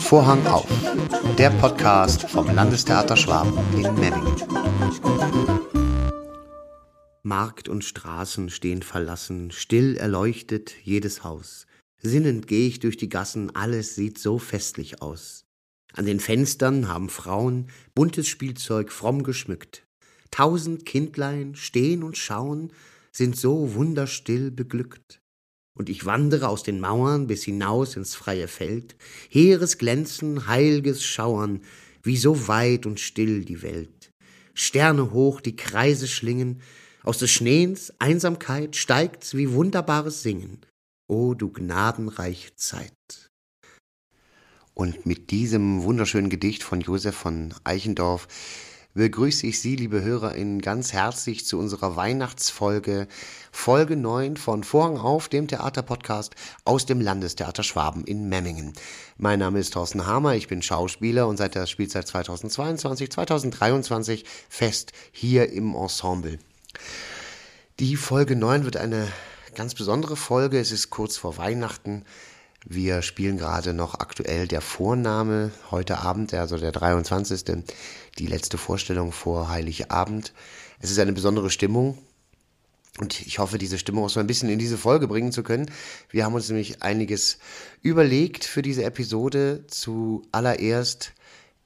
Vorhang auf, der Podcast vom Landestheater Schwaben in Memmingen. Markt und Straßen stehen verlassen, still erleuchtet jedes Haus. Sinnend geh ich durch die Gassen, alles sieht so festlich aus. An den Fenstern haben Frauen buntes Spielzeug fromm geschmückt. Tausend Kindlein stehen und schauen, sind so wunderstill beglückt. Und ich wandere aus den Mauern bis hinaus ins freie Feld, heeres Glänzen, heilges Schauern, wie so weit und still die Welt. Sterne hoch die Kreise schlingen, aus des Schneens Einsamkeit steigt's wie wunderbares Singen. O du gnadenreiche Zeit. Und mit diesem wunderschönen Gedicht von Josef von Eichendorff begrüße ich Sie, liebe HörerInnen, ganz herzlich zu unserer Weihnachtsfolge, Folge 9 von Vorhang auf, dem Theaterpodcast aus dem Landestheater Schwaben in Memmingen. Mein Name ist Thorsten Hamer, ich bin Schauspieler und seit der Spielzeit 2022, 2023 fest hier im Ensemble. Die Folge 9 wird eine ganz besondere Folge. Es ist kurz vor Weihnachten. Wir spielen gerade noch aktuell der Vorname heute Abend, also der 23. Die letzte Vorstellung vor Heiligabend. Es ist eine besondere Stimmung. Und ich hoffe, diese Stimmung auch so ein bisschen in diese Folge bringen zu können. Wir haben uns nämlich einiges überlegt für diese Episode. Zuallererst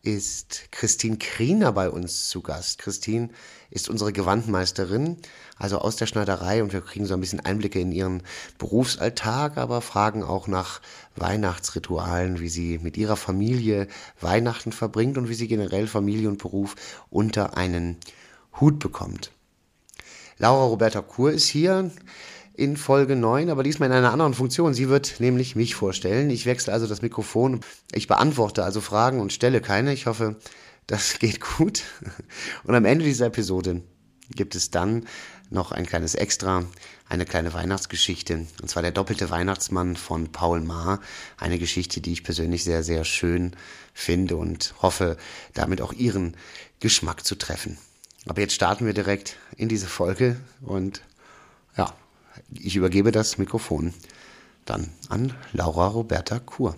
ist Christine Kriener bei uns zu Gast. Christine ist unsere Gewandmeisterin, also aus der Schneiderei und wir kriegen so ein bisschen Einblicke in ihren Berufsalltag, aber fragen auch nach Weihnachtsritualen, wie sie mit ihrer Familie Weihnachten verbringt und wie sie generell Familie und Beruf unter einen Hut bekommt. Laura Roberta Kur ist hier in Folge 9, aber diesmal in einer anderen Funktion. Sie wird nämlich mich vorstellen. Ich wechsle also das Mikrofon. Ich beantworte also Fragen und stelle keine. Ich hoffe, das geht gut. Und am Ende dieser Episode gibt es dann noch ein kleines Extra, eine kleine Weihnachtsgeschichte. Und zwar der doppelte Weihnachtsmann von Paul Maar. Eine Geschichte, die ich persönlich sehr, sehr schön finde und hoffe, damit auch Ihren Geschmack zu treffen. Aber jetzt starten wir direkt in diese Folge und ja, ich übergebe das Mikrofon dann an Laura Roberta Kur.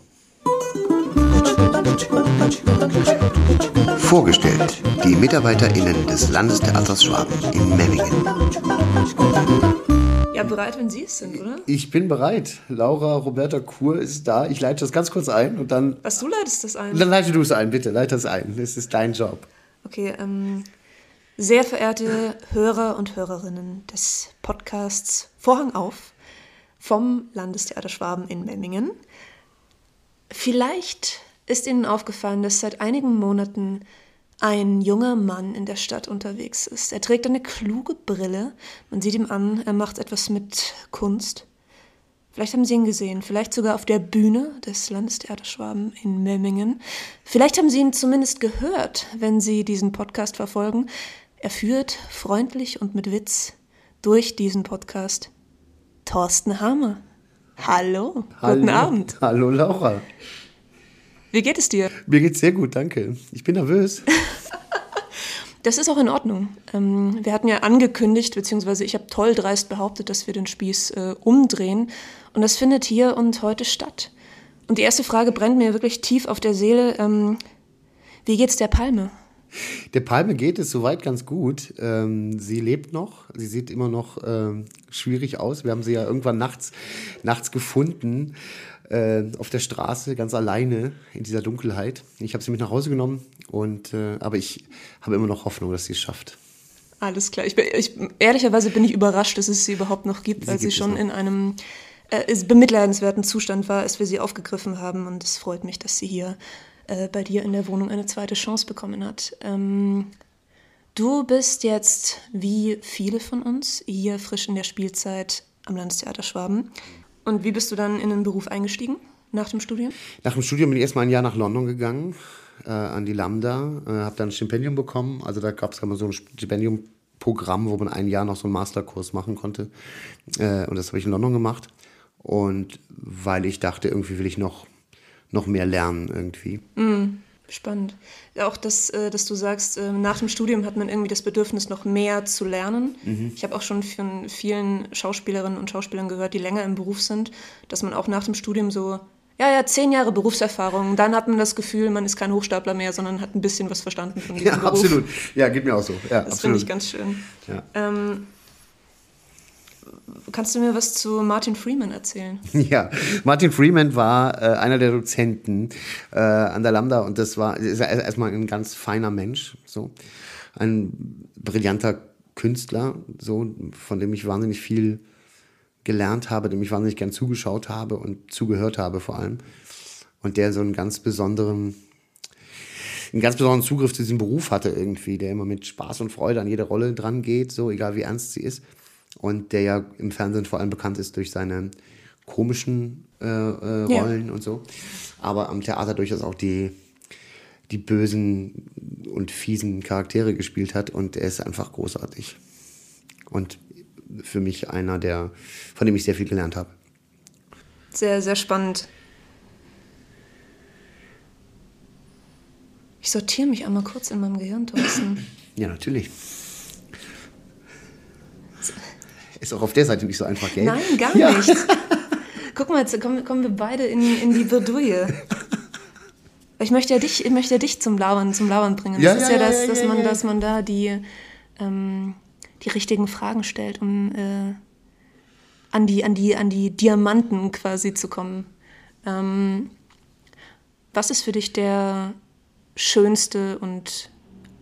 Vorgestellt die MitarbeiterInnen des Landestheaters Schwaben in Memmingen. Ja, bereit, wenn Sie es sind, oder? Ich bin bereit. Laura Roberta Kur ist da. Ich leite das ganz kurz ein und dann. Was, du leitest das ein? Dann leite du es ein, bitte. Leite es ein. Das ist dein Job. Okay, ähm, sehr verehrte Hörer und Hörerinnen des Podcasts Vorhang auf vom Landestheater Schwaben in Memmingen. Vielleicht ist Ihnen aufgefallen, dass seit einigen Monaten ein junger Mann in der Stadt unterwegs ist. Er trägt eine kluge Brille. Man sieht ihm an, er macht etwas mit Kunst. Vielleicht haben Sie ihn gesehen, vielleicht sogar auf der Bühne des Landestheaters Schwaben in Memmingen. Vielleicht haben Sie ihn zumindest gehört, wenn Sie diesen Podcast verfolgen. Er führt freundlich und mit Witz durch diesen Podcast Thorsten Hammer. Hallo, Hallo. guten Abend. Hallo Laura. Wie geht es dir? Mir geht's sehr gut, danke. Ich bin nervös. Das ist auch in Ordnung. Ähm, wir hatten ja angekündigt, beziehungsweise ich habe toll dreist behauptet, dass wir den Spieß äh, umdrehen. Und das findet hier und heute statt. Und die erste Frage brennt mir wirklich tief auf der Seele. Ähm, wie geht's der Palme? Der Palme geht es soweit ganz gut. Ähm, sie lebt noch. Sie sieht immer noch ähm, schwierig aus. Wir haben sie ja irgendwann nachts, nachts gefunden äh, auf der Straße, ganz alleine in dieser Dunkelheit. Ich habe sie mit nach Hause genommen, und, äh, aber ich habe immer noch Hoffnung, dass sie es schafft. Alles klar. Ich bin, ich, ehrlicherweise bin ich überrascht, dass es sie überhaupt noch gibt, Sie weil sie gibt es schon noch. in einem äh, bemitleidenswerten Zustand war, als wir sie aufgegriffen haben. Und es freut mich, dass sie hier äh, bei dir in der Wohnung eine zweite Chance bekommen hat. Ähm, du bist jetzt, wie viele von uns, hier frisch in der Spielzeit am Landestheater Schwaben. Und wie bist du dann in den Beruf eingestiegen nach dem Studium? Nach dem Studium bin ich erstmal ein Jahr nach London gegangen, äh, an die Lambda, äh, habe dann ein Stipendium bekommen. Also da gab es immer so ein Stipendiumprogramm, wo man ein Jahr noch so einen Masterkurs machen konnte. Äh, und das habe ich in London gemacht. Und weil ich dachte, irgendwie will ich noch, noch mehr lernen irgendwie. Spannend. Ja, auch, dass, äh, dass du sagst, äh, nach dem Studium hat man irgendwie das Bedürfnis, noch mehr zu lernen. Ich habe auch schon von vielen Schauspielerinnen und Schauspielern gehört, die länger im Beruf sind, dass man auch nach dem Studium so Ja, ja, zehn Jahre Berufserfahrung. Dann hat man das Gefühl, man ist kein Hochstapler mehr, sondern hat ein bisschen was verstanden von diesem Ja, Beruf. absolut. Ja, geht mir auch so. Ja, Das finde ich ganz schön. Ja. Ähm, kannst du mir was zu Martin Freeman erzählen? Ja, Martin Freeman war äh, einer der Dozenten äh, an der Lambda und das war er erstmal ein ganz feiner Mensch, so ein brillanter Künstler, so von dem ich wahnsinnig viel gelernt habe, dem ich wahnsinnig gern zugeschaut habe und zugehört habe vor allem und der so einen ganz besonderen einen ganz besonderen Zugriff zu diesem Beruf hatte irgendwie, der immer mit Spaß und Freude an jede Rolle dran geht, so egal wie ernst sie ist. Und der ja im Fernsehen vor allem bekannt ist durch seine komischen äh, äh, Ja. Rollen und so. Aber am Theater durchaus auch die, die bösen und fiesen Charaktere gespielt hat. Und er ist einfach großartig. Und für mich einer, der, von dem ich sehr viel gelernt habe. Sehr, sehr spannend. Ich sortiere mich einmal kurz in meinem Gehirn, Thorsten. Ja, natürlich. Ist auch auf der Seite nicht so einfach, gell? Nein, gar Ja. nicht. Guck mal, jetzt kommen, kommen wir beide in, in die Bredouille. Ich möchte ja dich, ich möchte ja dich zum Labern, zum Labern bringen. Ja, das ist ja, ja, das, dass, man, dass man da die, ähm, die richtigen Fragen stellt, um äh, an, die, an, die, an die Diamanten quasi zu kommen. Ähm, was ist für dich der schönste und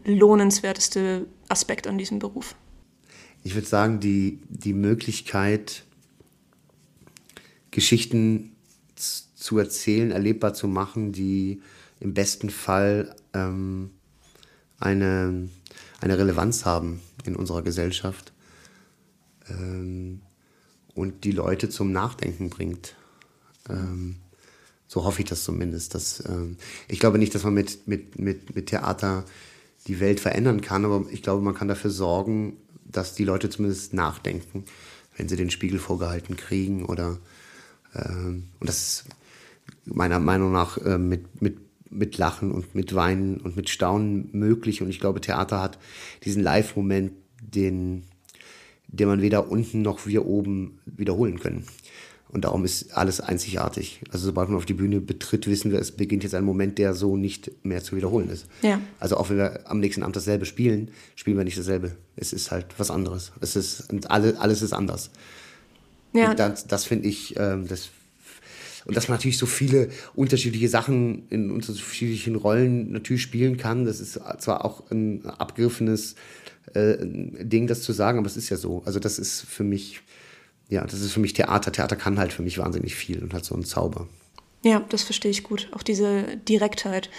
lohnenswerteste Aspekt an diesem Beruf? Ich würde sagen, die, die Möglichkeit, Geschichten zu erzählen, erlebbar zu machen, die im besten Fall ähm, eine, eine Relevanz haben in unserer Gesellschaft ähm, und die Leute zum Nachdenken bringt. Ähm, so hoffe ich das zumindest. Dass, ähm, ich glaube nicht, dass man mit, mit, mit, mit Theater die Welt verändern kann, aber ich glaube, man kann dafür sorgen, dass die Leute zumindest nachdenken, wenn sie den Spiegel vorgehalten kriegen oder ähm, und das ist meiner Meinung nach äh, mit, mit, mit Lachen und mit Weinen und mit Staunen möglich. Und ich glaube, Theater hat diesen Live-Moment, den, den man weder unten noch wir oben wiederholen können. Und darum ist alles einzigartig. Also sobald man auf die Bühne betritt, wissen wir, es beginnt jetzt ein Moment, der so nicht mehr zu wiederholen ist. Ja. Also auch wenn wir am nächsten Abend dasselbe spielen, spielen wir nicht dasselbe. Es ist halt was anderes. Es ist, und alle, alles ist anders. Ja, Und das, das finde ich, ähm, das und dass man natürlich so viele unterschiedliche Sachen in unterschiedlichen Rollen natürlich spielen kann, das ist zwar auch ein abgegriffenes äh, Ding, das zu sagen, aber es ist ja so. Also das ist für mich, ja, das ist für mich Theater. Theater kann halt für mich wahnsinnig viel und hat so einen Zauber. Ja, das verstehe ich gut. Auch diese Direktheit.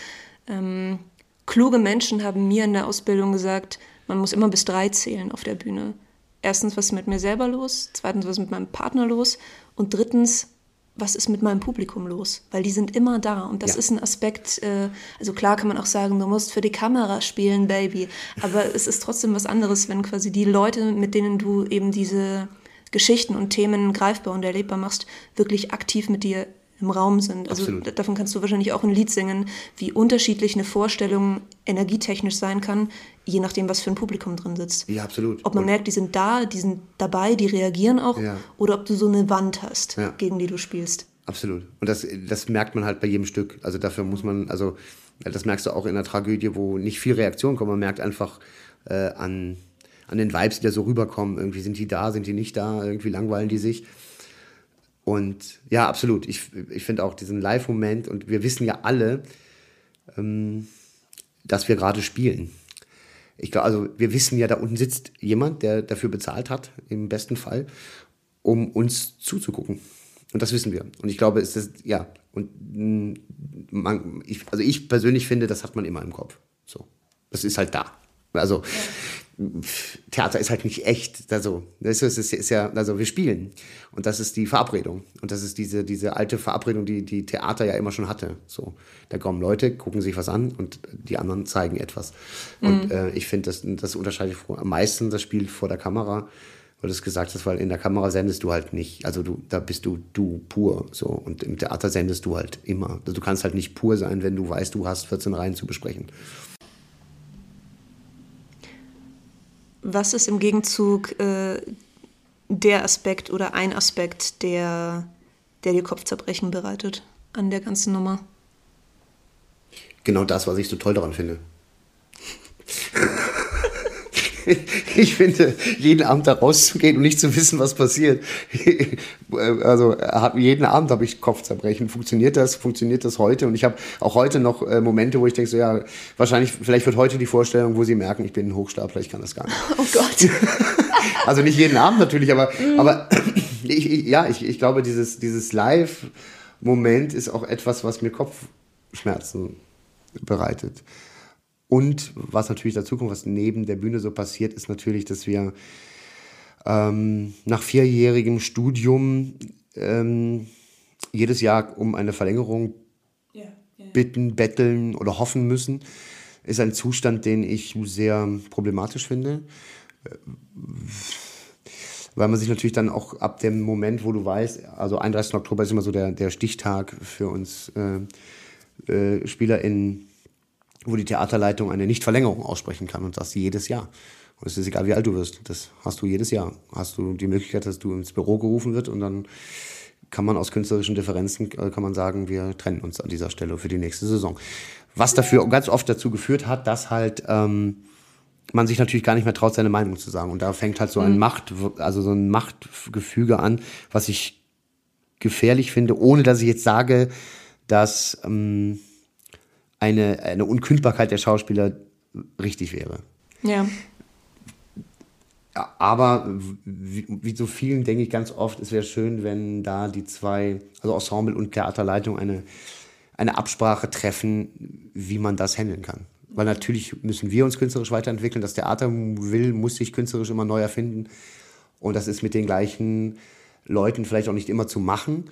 Ähm, kluge Menschen haben mir in der Ausbildung gesagt, man muss immer bis drei zählen auf der Bühne. Erstens, was ist mit mir selber los? Zweitens, was ist mit meinem Partner los? Und drittens, was ist mit meinem Publikum los? Weil die sind immer da. Und das Ja. ist ein Aspekt, äh, also klar kann man auch sagen, du musst für die Kamera spielen, Baby. Aber es ist trotzdem was anderes, wenn quasi die Leute, mit denen du eben diese Geschichten und Themen greifbar und erlebbar machst, wirklich aktiv mit dir im Raum sind. Also Absolut. davon kannst du wahrscheinlich auch ein Lied singen, wie unterschiedlich eine Vorstellung energietechnisch sein kann, je nachdem, was für ein Publikum drin sitzt. Ja, absolut. Ob man Und- merkt, die sind da, die sind dabei, die reagieren auch, Ja. oder ob du so eine Wand hast, Ja. gegen die du spielst. Absolut. Und das, das merkt man halt bei jedem Stück. Also dafür muss man, also das merkst du auch in einer Tragödie, wo nicht viel Reaktion kommt. Man merkt einfach äh, an, an den Vibes, die da so rüberkommen. Irgendwie sind die da, sind die nicht da, irgendwie langweilen die sich. Und ja, absolut. Ich, ich finde auch diesen Live-Moment und wir wissen ja alle, ähm, dass wir gerade spielen. Ich glaube, also wir wissen ja, da unten sitzt jemand, der dafür bezahlt hat, im besten Fall, um uns zuzugucken. Und das wissen wir. Und ich glaube, es ist, ja, und mh, man, ich, also ich persönlich finde, das hat man immer im Kopf. So. Das ist halt da. Also, Theater ist halt nicht echt. Also, das ist, ist, ist ja, also wir spielen. Und das ist die Verabredung. Und das ist diese, diese alte Verabredung, die die Theater ja immer schon hatte. So, da kommen Leute, gucken sich was an und die anderen zeigen etwas. Und äh, ich finde, das, das unterscheidet am meisten das Spiel vor der Kamera, weil du es gesagt hast, weil in der Kamera sendest du halt nicht. Also du, da bist du du pur. So. Und im Theater sendest du halt immer. Also du kannst halt nicht pur sein, wenn du weißt, du hast 14 Reihen zu besprechen. Was ist im Gegenzug äh, der Aspekt oder ein Aspekt, der, der dir Kopfzerbrechen bereitet an der ganzen Nummer? Genau das, was ich so toll daran finde. ich finde, jeden Abend da rauszugehen und nicht zu wissen, was passiert. also jeden Abend habe ich Kopfzerbrechen. Funktioniert das? Funktioniert das heute? Und ich habe auch heute noch äh, Momente, wo ich denke, so ja, wahrscheinlich, vielleicht wird heute die Vorstellung, wo sie merken, ich bin ein Hochstapler, ich kann das gar nicht. Oh Gott. also nicht jeden Abend natürlich, aber, mm. aber ich, ich, ja, ich, ich glaube, dieses, dieses Live-Moment ist auch etwas, was mir Kopfschmerzen bereitet. Und was natürlich dazu kommt, was neben der Bühne so passiert, ist natürlich, dass wir ähm, nach vierjährigem Studium ähm, jedes Jahr um eine Verlängerung yeah, yeah. bitten, betteln oder hoffen müssen. Ist ein Zustand, den ich sehr problematisch finde. Weil man sich natürlich dann auch ab dem Moment, wo du weißt, also 31. Oktober ist immer so der, der Stichtag für uns äh, äh, SpielerInnen wo die Theaterleitung eine Nichtverlängerung aussprechen kann und das jedes Jahr. Und es ist egal, wie alt du wirst. Das hast du jedes Jahr. Hast du die Möglichkeit, dass du ins Büro gerufen wird und dann kann man aus künstlerischen Differenzen äh, kann man sagen, wir trennen uns an dieser Stelle für die nächste Saison. Was dafür ganz oft dazu geführt hat, dass halt ähm, man sich natürlich gar nicht mehr traut, seine Meinung zu sagen. Und da fängt halt so ein mhm. Macht, also so ein Machtgefüge an, was ich gefährlich finde, ohne dass ich jetzt sage, dass ähm, eine, eine Unkündbarkeit der Schauspieler richtig wäre. Ja. Aber wie, wie so vielen denke ich ganz oft, es wäre schön, wenn da die zwei, also Ensemble und Theaterleitung, eine, eine Absprache treffen, wie man das handeln kann. Weil natürlich müssen wir uns künstlerisch weiterentwickeln. Das Theater will, muss sich künstlerisch immer neu erfinden. Und das ist mit den gleichen Leuten vielleicht auch nicht immer zu machen.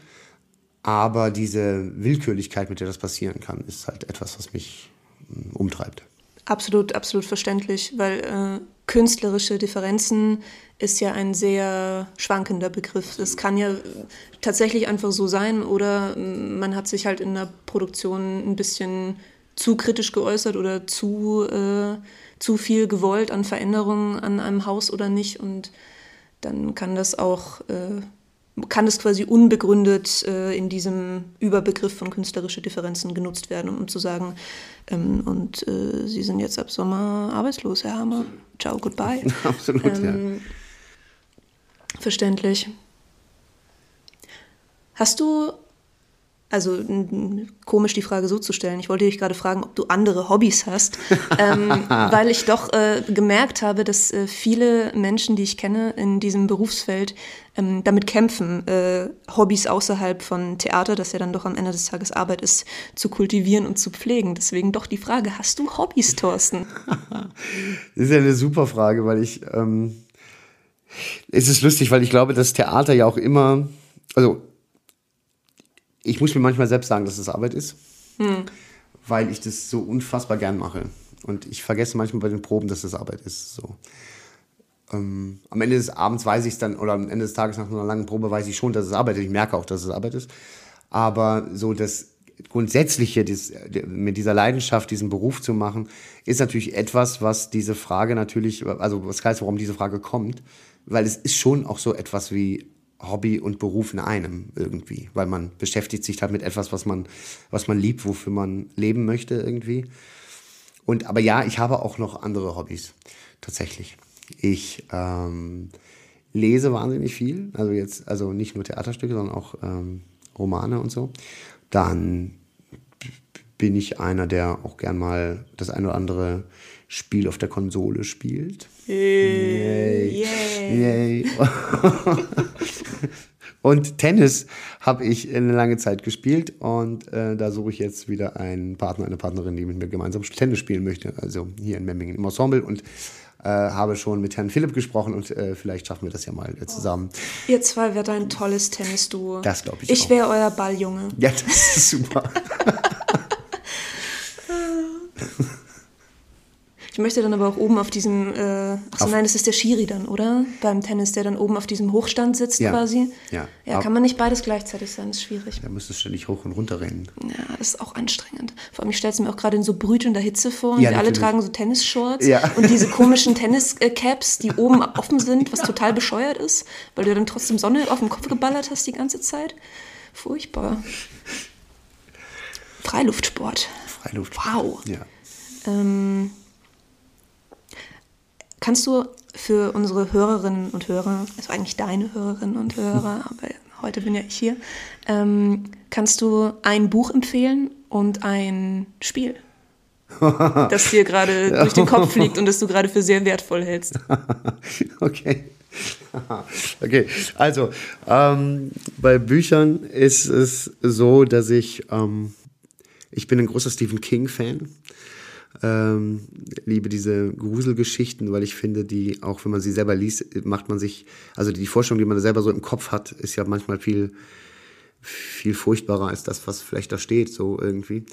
Aber diese Willkürlichkeit, mit der das passieren kann, ist halt etwas, was mich hm, umtreibt. Absolut, absolut verständlich, weil äh, künstlerische Differenzen ist ja ein sehr schwankender Begriff. Es kann ja tatsächlich einfach so sein oder hm, man hat sich halt in der Produktion ein bisschen zu kritisch geäußert oder zu, äh, zu viel gewollt an Veränderungen an einem Haus oder nicht und dann kann das auch äh, kann es quasi unbegründet äh, in diesem Überbegriff von künstlerische Differenzen genutzt werden, um zu sagen, ähm, und äh, Sie sind jetzt ab Sommer arbeitslos, Herr Hammer. Ciao, goodbye. Absolut, ähm, ja. Verständlich. Hast du also komisch die Frage so zu stellen. Ich wollte dich gerade fragen, ob du andere Hobbys hast, ähm, weil ich doch äh, gemerkt habe, dass äh, viele Menschen, die ich kenne in diesem Berufsfeld, ähm, damit kämpfen, äh, Hobbys außerhalb von Theater, das ja dann doch am Ende des Tages Arbeit ist, zu kultivieren und zu pflegen. Deswegen doch die Frage, hast du Hobbys, Thorsten? das ist ja eine super Frage, weil ich, ähm, es ist lustig, weil ich glaube, dass Theater ja auch immer, also ich muss mir manchmal selbst sagen, dass es Arbeit ist, hm. weil ich das so unfassbar gern mache. Und ich vergesse manchmal bei den Proben, dass es Arbeit ist. So. Ähm, am Ende des Abends weiß ich es dann, oder am Ende des Tages nach einer langen Probe weiß ich schon, dass es Arbeit ist. Ich merke auch, dass es Arbeit ist. Aber so das Grundsätzliche, das, mit dieser Leidenschaft, diesen Beruf zu machen, ist natürlich etwas, was diese Frage natürlich, also was heißt, warum diese Frage kommt, weil es ist schon auch so etwas wie Hobby und Beruf in einem irgendwie, weil man beschäftigt sich halt mit etwas, was man, was man liebt, wofür man leben möchte irgendwie. Und aber ja, ich habe auch noch andere Hobbys tatsächlich. Ich ähm, lese wahnsinnig viel, also jetzt also nicht nur Theaterstücke, sondern auch ähm, Romane und so. Dann bin ich einer, der auch gern mal das ein oder andere Spiel auf der Konsole spielt. Yay. Yay. Yay. und Tennis habe ich eine lange Zeit gespielt und äh, da suche ich jetzt wieder einen Partner, eine Partnerin, die mit mir gemeinsam Tennis spielen möchte. Also hier in Memmingen im Ensemble und äh, habe schon mit Herrn Philipp gesprochen und äh, vielleicht schaffen wir das ja mal äh, zusammen. Oh. Ihr zwei werdet ein tolles Tennis-Duo. Das glaube ich. Ich wäre euer Balljunge. Ja, das ist super. Ich möchte dann aber auch oben auf diesem, äh, achso nein, das ist der Schiri dann, oder? Beim Tennis, der dann oben auf diesem Hochstand sitzt ja. quasi. Ja. Ja, kann man nicht beides gleichzeitig sein, ist schwierig. Da müsstest du ständig hoch und runter rennen. Ja, das ist auch anstrengend. Vor allem, ich stelle es mir auch gerade in so brütender Hitze vor und ja, wir alle tragen so Tennisshorts ja. und diese komischen Tenniscaps, die oben offen sind, was total bescheuert ist, weil du dann trotzdem Sonne auf dem Kopf geballert hast die ganze Zeit. Furchtbar. Freiluftsport. Freiluftsport. Wow. Ja. Ähm, kannst du für unsere Hörerinnen und Hörer, also eigentlich deine Hörerinnen und Hörer, aber heute bin ja ich hier, ähm, kannst du ein Buch empfehlen und ein Spiel, das dir gerade durch den Kopf fliegt und das du gerade für sehr wertvoll hältst? okay. Okay, also ähm, bei Büchern ist es so, dass ich, ähm, ich bin ein großer Stephen King-Fan. Ähm, liebe diese Gruselgeschichten, weil ich finde, die, auch wenn man sie selber liest, macht man sich, also die Vorstellung, die man selber so im Kopf hat, ist ja manchmal viel, viel furchtbarer als das, was vielleicht da steht, so irgendwie.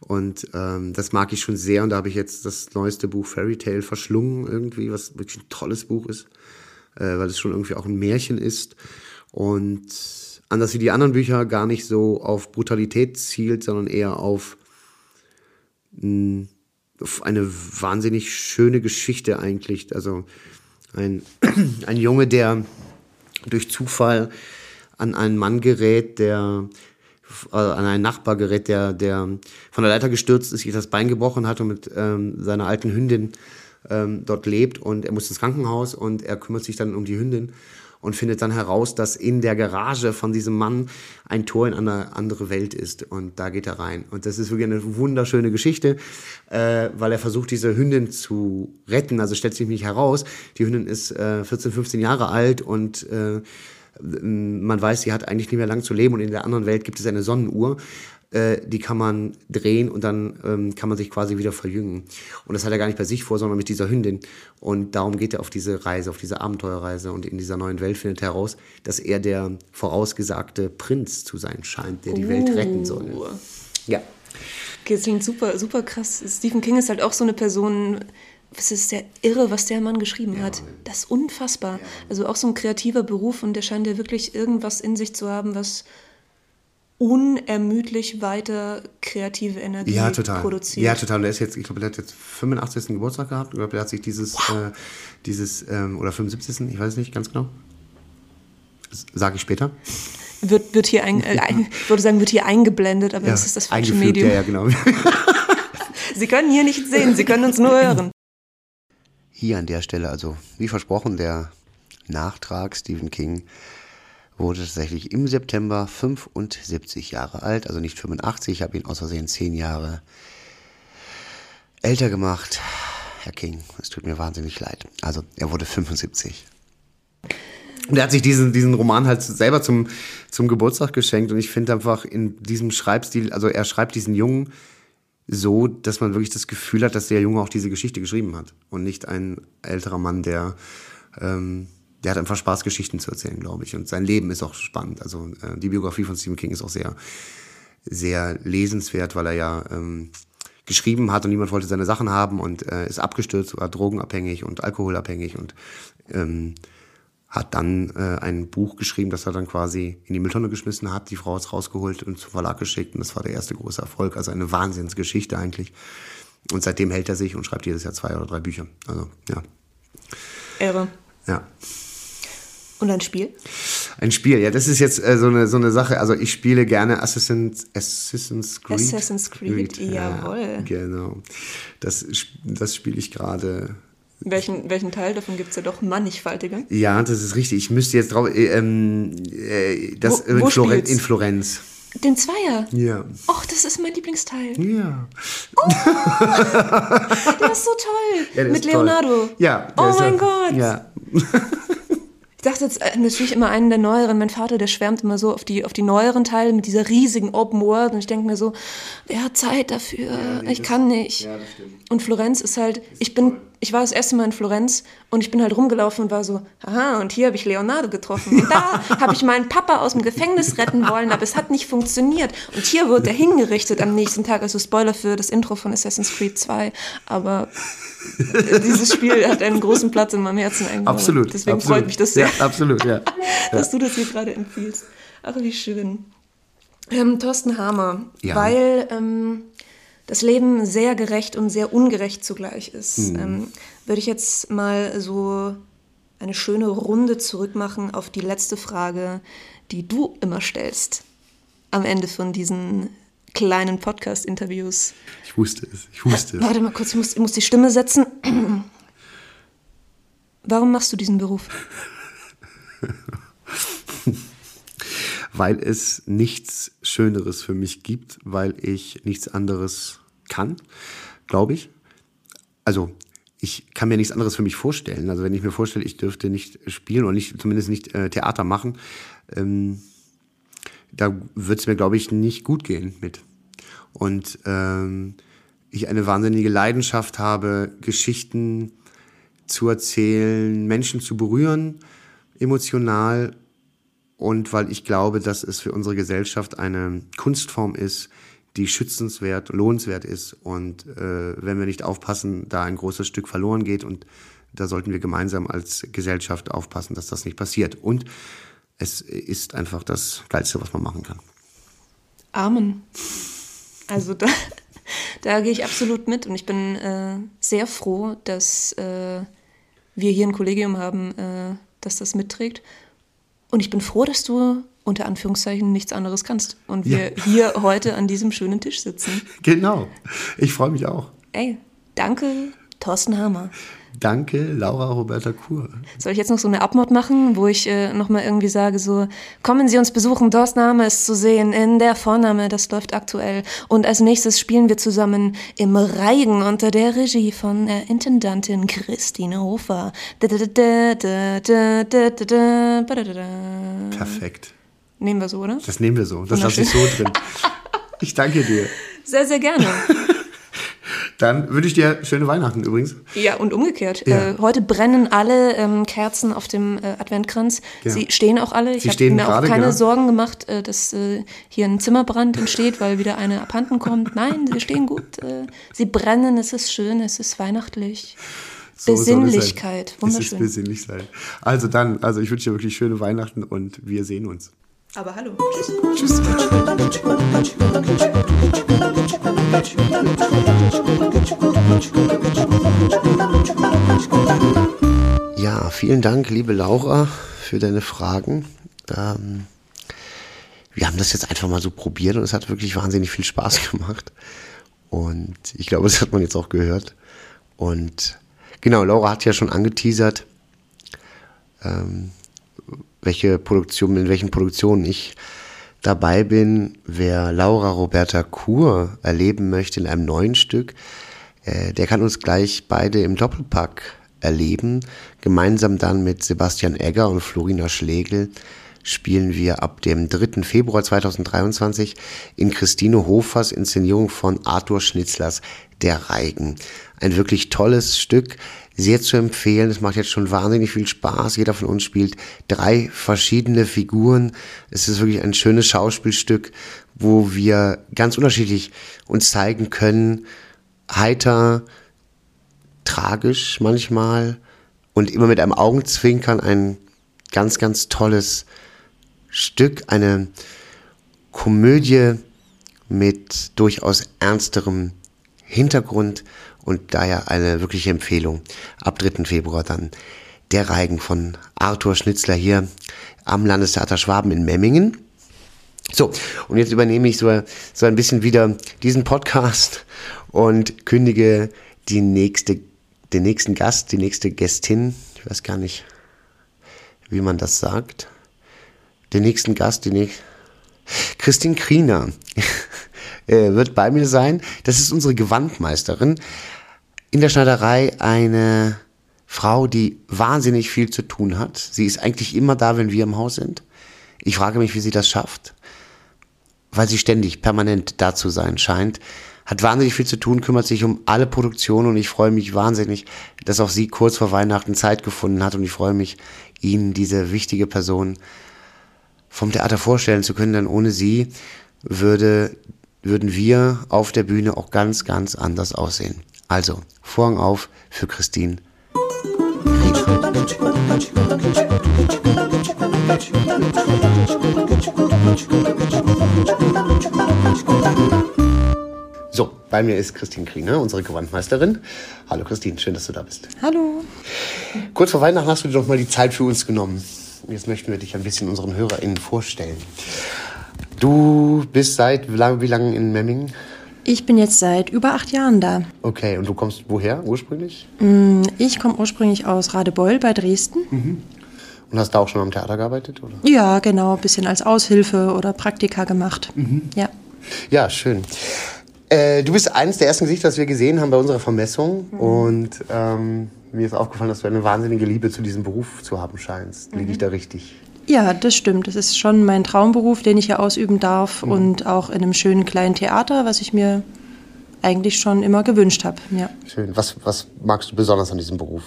Und ähm, das mag ich schon sehr. Und da habe ich jetzt das neueste Buch Fairy Tale verschlungen, irgendwie, was wirklich ein tolles Buch ist äh, weil es schon irgendwie auch ein Märchen ist und anders wie die anderen Bücher gar nicht so auf Brutalität zielt, sondern eher auf, mh, auf eine wahnsinnig schöne Geschichte eigentlich. Also ein, ein Junge, der durch Zufall an einen Mann gerät, der äh, an einen Nachbar gerät, der, der von der Leiter gestürzt ist, sich das Bein gebrochen hat und mit ähm, seiner alten Hündin ähm, dort lebt und er muss ins Krankenhaus und er kümmert sich dann um die Hündin und findet dann heraus, dass in der Garage von diesem Mann ein Tor in eine andere Welt ist. Und da geht er rein. Und das ist wirklich eine wunderschöne Geschichte, äh, weil er versucht, diese Hündin zu retten. Also stellt sich nicht heraus, die Hündin ist äh, 14, 15 Jahre alt und äh, man weiß, sie hat eigentlich nicht mehr lang zu leben und in der anderen Welt gibt es eine Sonnenuhr äh, die kann man drehen und dann ähm, kann man sich quasi wieder verjüngen. Und das hat er gar nicht bei sich vor, sondern mit dieser Hündin. Und darum geht er auf diese Reise, auf diese Abenteuerreise. Und in dieser neuen Welt findet er heraus, dass er der vorausgesagte Prinz zu sein scheint, der die uh. Welt retten soll. Ja. Okay, das klingt super, super krass. Stephen King ist halt auch so eine Person, es ist sehr irre, was der Mann geschrieben ja, hat. Das ist unfassbar. Ja. Also auch so ein kreativer Beruf und der scheint ja wirklich irgendwas in sich zu haben, was unermüdlich weiter kreative Energie ja, total. produziert. Ja, total. Der ist jetzt, ich glaube, der hat jetzt 85. Geburtstag gehabt. Ich glaube, der hat sich dieses, wow. äh, dieses ähm, oder 75. Ich weiß nicht ganz genau. Sage ich später. Wird, wird hier ein, äh, ein, ich würde sagen, wird hier eingeblendet, aber ja, das ist das falsche Medium. Ja, ja, genau. Sie können hier nicht sehen, Sie können uns nur hören. Hier an der Stelle, also wie versprochen, der Nachtrag Stephen King wurde tatsächlich im September 75 Jahre alt, also nicht 85, ich habe ihn aus Versehen 10 Jahre älter gemacht. Herr King, es tut mir wahnsinnig leid. Also er wurde 75. Und er hat sich diesen, diesen Roman halt selber zum, zum Geburtstag geschenkt und ich finde einfach in diesem Schreibstil, also er schreibt diesen Jungen so, dass man wirklich das Gefühl hat, dass der Junge auch diese Geschichte geschrieben hat und nicht ein älterer Mann, der ähm, der hat einfach Spaß, Geschichten zu erzählen, glaube ich. Und sein Leben ist auch spannend. Also äh, die Biografie von Stephen King ist auch sehr, sehr lesenswert, weil er ja ähm, geschrieben hat und niemand wollte seine Sachen haben und äh, ist abgestürzt, war drogenabhängig und alkoholabhängig und ähm, hat dann äh, ein Buch geschrieben, das er dann quasi in die Mülltonne geschmissen hat. Die Frau hat es rausgeholt und zum Verlag geschickt und das war der erste große Erfolg. Also eine Wahnsinnsgeschichte eigentlich. Und seitdem hält er sich und schreibt jedes Jahr zwei oder drei Bücher. Also, ja. Irre. Ja. Und ein Spiel? Ein Spiel, ja, das ist jetzt äh, so, eine, so eine Sache. Also ich spiele gerne Assassin's, Assassin's Creed. Assassin's Creed, Creed. jawohl. Ja, genau. Das, das spiele ich gerade. Welchen, welchen Teil davon gibt es ja doch mannigfaltige? Ja, das ist richtig. Ich müsste jetzt drauf. Äh, ähm, äh, das wo, wo in, Floren, in Florenz. Den Zweier? Ja. Och, das ist mein Lieblingsteil. Ja. Oh, der ist so toll. Ja, Mit Leonardo. Toll. Ja. Oh mein Gott. Ja. Ich dachte jetzt äh, natürlich immer einen der neueren. Mein Vater, der schwärmt immer so auf die, auf die neueren Teile mit dieser riesigen Open World. Und ich denke mir so, wer hat Zeit dafür? Ja, nee, ich kann nicht. Ja, und Florenz ist halt, ich bin, ich war das erste Mal in Florenz und ich bin halt rumgelaufen und war so, aha, und hier habe ich Leonardo getroffen. Und da habe ich meinen Papa aus dem Gefängnis retten wollen, aber es hat nicht funktioniert. Und hier wurde er hingerichtet am nächsten Tag. Also Spoiler für das Intro von Assassin's Creed 2. Aber dieses Spiel hat einen großen Platz in meinem Herzen eingenommen. Absolut. Deswegen absolut. freut mich das sehr. Ja, absolut, ja. dass du das hier gerade empfiehlst. Ach, wie schön. Ähm, Thorsten Hamer, ja. weil ähm, das Leben sehr gerecht und sehr ungerecht zugleich ist, mhm. ähm, würde ich jetzt mal so eine schöne Runde zurückmachen auf die letzte Frage, die du immer stellst am Ende von diesen kleinen Podcast-Interviews. Ich wusste es, ich wusste es. Warte mal kurz, ich muss, ich muss die Stimme setzen. Warum machst du diesen Beruf? weil es nichts Schöneres für mich gibt, weil ich nichts anderes kann, glaube ich. Also ich kann mir nichts anderes für mich vorstellen. Also wenn ich mir vorstelle, ich dürfte nicht spielen oder nicht, zumindest nicht äh, Theater machen, ähm, da wird es mir, glaube ich, nicht gut gehen mit. Und ähm, ich eine wahnsinnige Leidenschaft habe, Geschichten zu erzählen, Menschen zu berühren, emotional und weil ich glaube, dass es für unsere Gesellschaft eine Kunstform ist, die schützenswert, lohnenswert ist und äh, wenn wir nicht aufpassen, da ein großes Stück verloren geht und da sollten wir gemeinsam als Gesellschaft aufpassen, dass das nicht passiert. Und es ist einfach das Geilste, was man machen kann. Amen. Also da, da gehe ich absolut mit und ich bin äh, sehr froh, dass äh, wir hier ein Kollegium haben, äh, das das mitträgt. Und ich bin froh, dass du unter Anführungszeichen nichts anderes kannst und wir ja. hier heute an diesem schönen Tisch sitzen. Genau. Ich freue mich auch. Ey, danke, Thorsten Hammer. Danke, Laura Roberta Kur. Soll ich jetzt noch so eine Abmord machen, wo ich äh, nochmal irgendwie sage, so, kommen Sie uns besuchen, Name ist zu sehen in der Vorname, das läuft aktuell. Und als nächstes spielen wir zusammen im Reigen unter der Regie von äh, Intendantin Christine Hofer. Perfekt. Nehmen wir so, oder? Das nehmen wir so. Das lasse ich so drin. Ich danke dir. Sehr, sehr gerne. Dann wünsche ich dir schöne Weihnachten übrigens. Ja, und umgekehrt. Ja. Äh, heute brennen alle ähm, Kerzen auf dem äh, Adventkranz. Ja. Sie stehen auch alle. Ich habe mir auch keine ja. Sorgen gemacht, äh, dass äh, hier ein Zimmerbrand entsteht, weil wieder eine abhanden kommt. Nein, sie stehen gut. Äh, sie brennen, es ist schön, es ist weihnachtlich. So Besinnlichkeit, wunderschön. Es ist besinnlich sein. Also dann, also ich wünsche dir wirklich schöne Weihnachten und wir sehen uns. Aber hallo. Tschüss. Ja, vielen Dank, liebe Laura, für deine Fragen. Ähm, wir haben das jetzt einfach mal so probiert und es hat wirklich wahnsinnig viel Spaß gemacht. Und ich glaube, das hat man jetzt auch gehört. Und genau, Laura hat ja schon angeteasert, ähm, welche Produktion, in welchen Produktionen ich dabei bin. Wer Laura Roberta Kur erleben möchte in einem neuen Stück, äh, der kann uns gleich beide im Doppelpack erleben. Gemeinsam dann mit Sebastian Egger und Florina Schlegel spielen wir ab dem 3. Februar 2023 in Christine Hofers Inszenierung von Arthur Schnitzlers Der Reigen. Ein wirklich tolles Stück, sehr zu empfehlen. Es macht jetzt schon wahnsinnig viel Spaß. Jeder von uns spielt drei verschiedene Figuren. Es ist wirklich ein schönes Schauspielstück, wo wir ganz unterschiedlich uns zeigen können. Heiter, tragisch manchmal und immer mit einem Augenzwinkern ein ganz, ganz tolles Stück, eine Komödie mit durchaus ernsterem Hintergrund und daher eine wirkliche Empfehlung. Ab 3. Februar dann der Reigen von Arthur Schnitzler hier am Landestheater Schwaben in Memmingen. So, und jetzt übernehme ich so, so ein bisschen wieder diesen Podcast und kündige die nächste, den nächsten Gast, die nächste Gästin, ich weiß gar nicht, wie man das sagt, den nächsten Gast, die nächste, Christine Kriener äh, wird bei mir sein. Das ist unsere Gewandmeisterin. In der Schneiderei eine Frau, die wahnsinnig viel zu tun hat. Sie ist eigentlich immer da, wenn wir im Haus sind. Ich frage mich, wie sie das schafft, weil sie ständig, permanent da zu sein scheint. Hat wahnsinnig viel zu tun, kümmert sich um alle Produktionen und ich freue mich wahnsinnig, dass auch sie kurz vor Weihnachten Zeit gefunden hat und ich freue mich, Ihnen diese wichtige Person vom Theater vorstellen zu können, denn ohne sie würde, würden wir auf der Bühne auch ganz, ganz anders aussehen. Also, Vorhang auf für Christine. So, bei mir ist Christine Kriener, unsere Gewandmeisterin. Hallo Christine, schön, dass du da bist. Hallo. Kurz vor Weihnachten hast du dir doch mal die Zeit für uns genommen. Jetzt möchten wir dich ein bisschen unseren HörerInnen vorstellen. Du bist seit wie lange in Memmingen? Ich bin jetzt seit über acht Jahren da. Okay, und du kommst woher ursprünglich? Ich komme ursprünglich aus Radebeul bei Dresden. Und hast da auch schon am Theater gearbeitet, oder? Ja, genau, ein bisschen als Aushilfe oder Praktika gemacht. Ja. Ja, schön. Äh, du bist eines der ersten Gesichter, das wir gesehen haben bei unserer Vermessung. Und ähm, mir ist aufgefallen, dass du eine wahnsinnige Liebe zu diesem Beruf zu haben scheinst. Liege ich da richtig? Ja, das stimmt. Das ist schon mein Traumberuf, den ich hier ausüben darf und auch in einem schönen kleinen Theater, was ich mir eigentlich schon immer gewünscht habe. Ja. Schön. Was, was magst du besonders an diesem Beruf?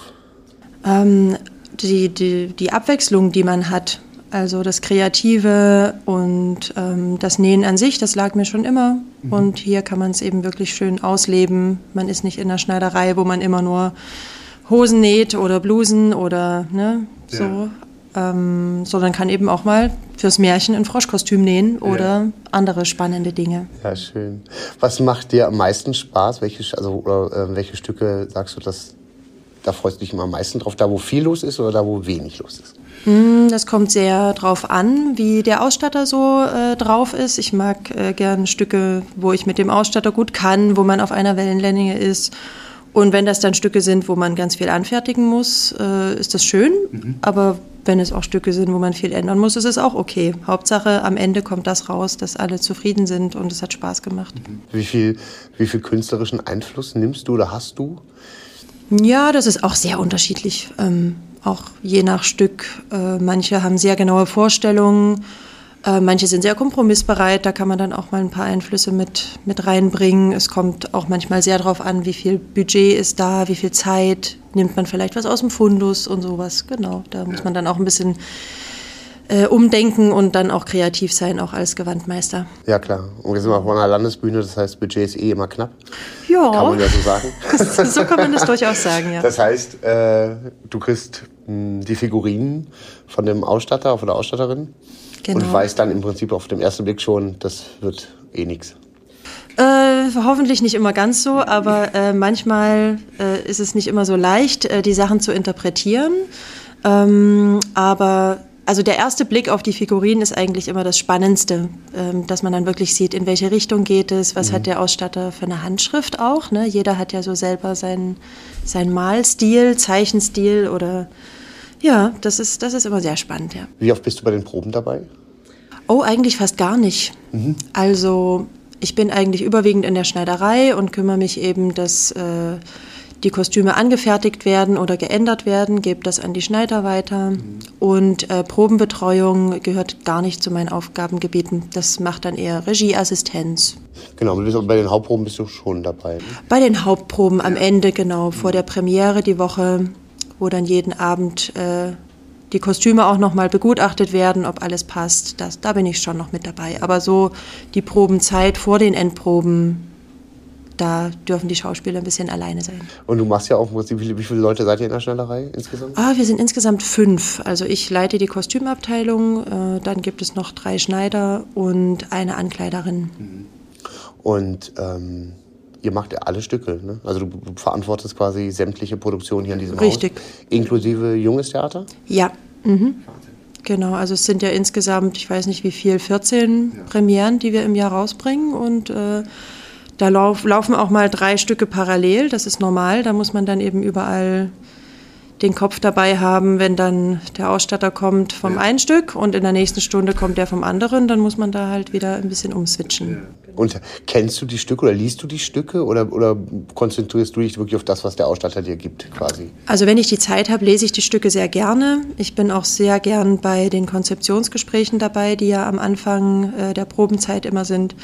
Ähm, die, die, die Abwechslung, die man hat, also das Kreative und ähm, das Nähen an sich, das lag mir schon immer. Und hier kann man es eben wirklich schön ausleben. Man ist nicht in der Schneiderei, wo man immer nur Hosen näht oder Blusen oder ne, so. Ähm, sondern kann eben auch mal fürs Märchen ein Froschkostüm nähen oder andere spannende Dinge. Ja, schön. Was macht dir am meisten Spaß? Welche, also, oder, äh, welche Stücke sagst du, dass, da freust du dich immer am meisten drauf? Da, wo viel los ist oder da, wo wenig los ist? Das kommt sehr drauf an, wie der Ausstatter so äh, drauf ist. Ich mag äh, gern Stücke, wo ich mit dem Ausstatter gut kann, wo man auf einer Wellenlänge ist. Und wenn das dann Stücke sind, wo man ganz viel anfertigen muss, äh, ist das schön. Aber wenn es auch Stücke sind, wo man viel ändern muss, ist es auch okay. Hauptsache, am Ende kommt das raus, dass alle zufrieden sind und es hat Spaß gemacht. Wie viel, wie viel künstlerischen Einfluss nimmst du oder hast du? Ja, das ist auch sehr unterschiedlich. Ähm, auch je nach Stück. Äh, manche haben sehr genaue Vorstellungen, äh, manche sind sehr kompromissbereit. Da kann man dann auch mal ein paar Einflüsse mit, mit reinbringen. Es kommt auch manchmal sehr darauf an, wie viel Budget ist da, wie viel Zeit. Nimmt man vielleicht was aus dem Fundus und sowas. Genau, da muss man dann auch ein bisschen äh, umdenken und dann auch kreativ sein, auch als Gewandmeister. Ja, klar. Und wir sind auf einer Landesbühne, das heißt, Budget ist eh immer knapp. Ja, Kann man ja so sagen. so kann man das durchaus sagen, ja. Das heißt, äh, du kriegst mh, die Figurinen von dem Ausstatter, von der Ausstatterin Genau. und weißt dann im Prinzip auf dem ersten Blick schon, das wird eh nichts. Äh, hoffentlich nicht immer ganz so, aber äh, manchmal äh, ist es nicht immer so leicht, äh, die Sachen zu interpretieren. Ähm, aber also der erste Blick auf die Figurinen ist eigentlich immer das Spannendste, ähm, dass man dann wirklich sieht, in welche Richtung geht es, was hat der Ausstatter für eine Handschrift auch. Ne? Jeder hat ja so selber seinen, seinen Malstil, Zeichenstil oder ja, das ist, das ist immer sehr spannend, ja. Wie oft bist du bei den Proben dabei? Oh, eigentlich fast gar nicht. Also ich bin eigentlich überwiegend in der Schneiderei und kümmere mich eben, dass äh, die Kostüme angefertigt werden oder geändert werden, gebe das an die Schneider weiter. Und äh, Probenbetreuung gehört gar nicht zu meinen Aufgabengebieten. Das macht dann eher Regieassistenz. Genau, bei den Hauptproben bist du schon dabei. Ne? Bei den Hauptproben am Ende, genau, vor der Premiere die Woche, wo dann jeden Abend äh, die Kostüme auch nochmal begutachtet werden, ob alles passt. Das, da bin ich schon noch mit dabei. Aber so die Probenzeit vor den Endproben, da dürfen die Schauspieler ein bisschen alleine sein. Und du machst ja auch wie viele, wie viele Leute seid ihr in der Schneiderei insgesamt? Ah, wir sind insgesamt fünf. Also ich leite die Kostümabteilung, äh, dann gibt es noch drei Schneider und eine Ankleiderin. Und ähm, ihr macht ja alle Stücke, ne? Also du, verantwortest quasi sämtliche Produktionen hier in diesem Richtig. Haus. Inklusive junges Theater? Ja. Mhm. Genau, also es sind ja insgesamt, ich weiß nicht wie viel, 14 Premieren, die wir im Jahr rausbringen und äh, da lauf, laufen auch mal drei Stücke parallel, das ist normal, da muss man dann eben überall den Kopf dabei haben, wenn dann der Ausstatter kommt vom einen Stück und in der nächsten Stunde kommt der vom anderen, dann muss man da halt wieder ein bisschen umswitchen. Und kennst du die Stücke oder liest du die Stücke oder, oder konzentrierst du dich wirklich auf das, was der Ausstatter dir gibt, quasi? Also wenn ich die Zeit habe, lese ich die Stücke sehr gerne. Ich bin auch sehr gern bei den Konzeptionsgesprächen dabei, die ja am Anfang äh, der Probenzeit immer sind,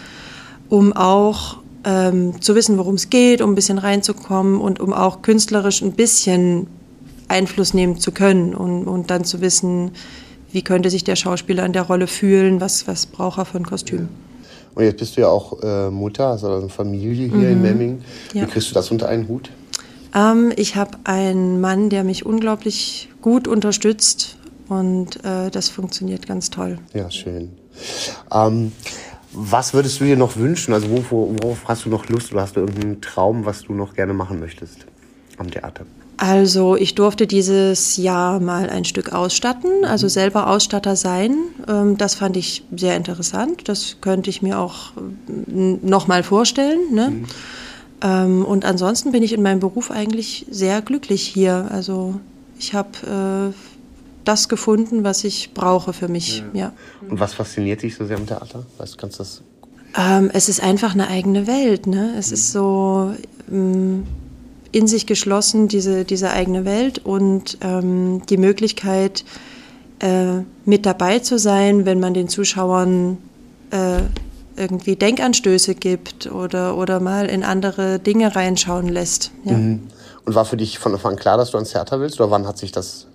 um auch ähm, zu wissen, worum es geht, um ein bisschen reinzukommen und um auch künstlerisch ein bisschen Einfluss nehmen zu können und, und dann zu wissen, wie könnte sich der Schauspieler in der Rolle fühlen, was, was braucht er für ein Kostüm. Und jetzt bist du ja auch äh, Mutter, hast also eine Familie hier in Memmingen. Ja. Wie kriegst du das unter einen Hut? Ähm, ich habe einen Mann, der mich unglaublich gut unterstützt und äh, das funktioniert ganz toll. Ja, schön. Ähm, was würdest du dir noch wünschen? Also worauf, worauf hast du noch Lust oder hast du irgendeinen Traum, was du noch gerne machen möchtest am Theater? Also ich durfte dieses Jahr mal ein Stück ausstatten, also Mhm. selber Ausstatter sein. Ähm, Das fand ich sehr interessant. Das könnte ich mir auch nochmal vorstellen. Ne? Mhm. Ähm, Und ansonsten bin ich in meinem Beruf eigentlich sehr glücklich hier. Also ich habe äh, das gefunden, was ich brauche für mich. Ja. Und was fasziniert dich so sehr am Theater? Weißt du, kannst du das Ähm, es ist einfach eine eigene Welt. Ne? Es ist so in sich geschlossen, diese, diese eigene Welt und ähm, die Möglichkeit, äh, mit dabei zu sein, wenn man den Zuschauern äh, irgendwie Denkanstöße gibt oder, oder mal in andere Dinge reinschauen lässt. Ja. Und war für dich von Anfang an klar, dass du ans Theater willst? Oder wann hat sich das,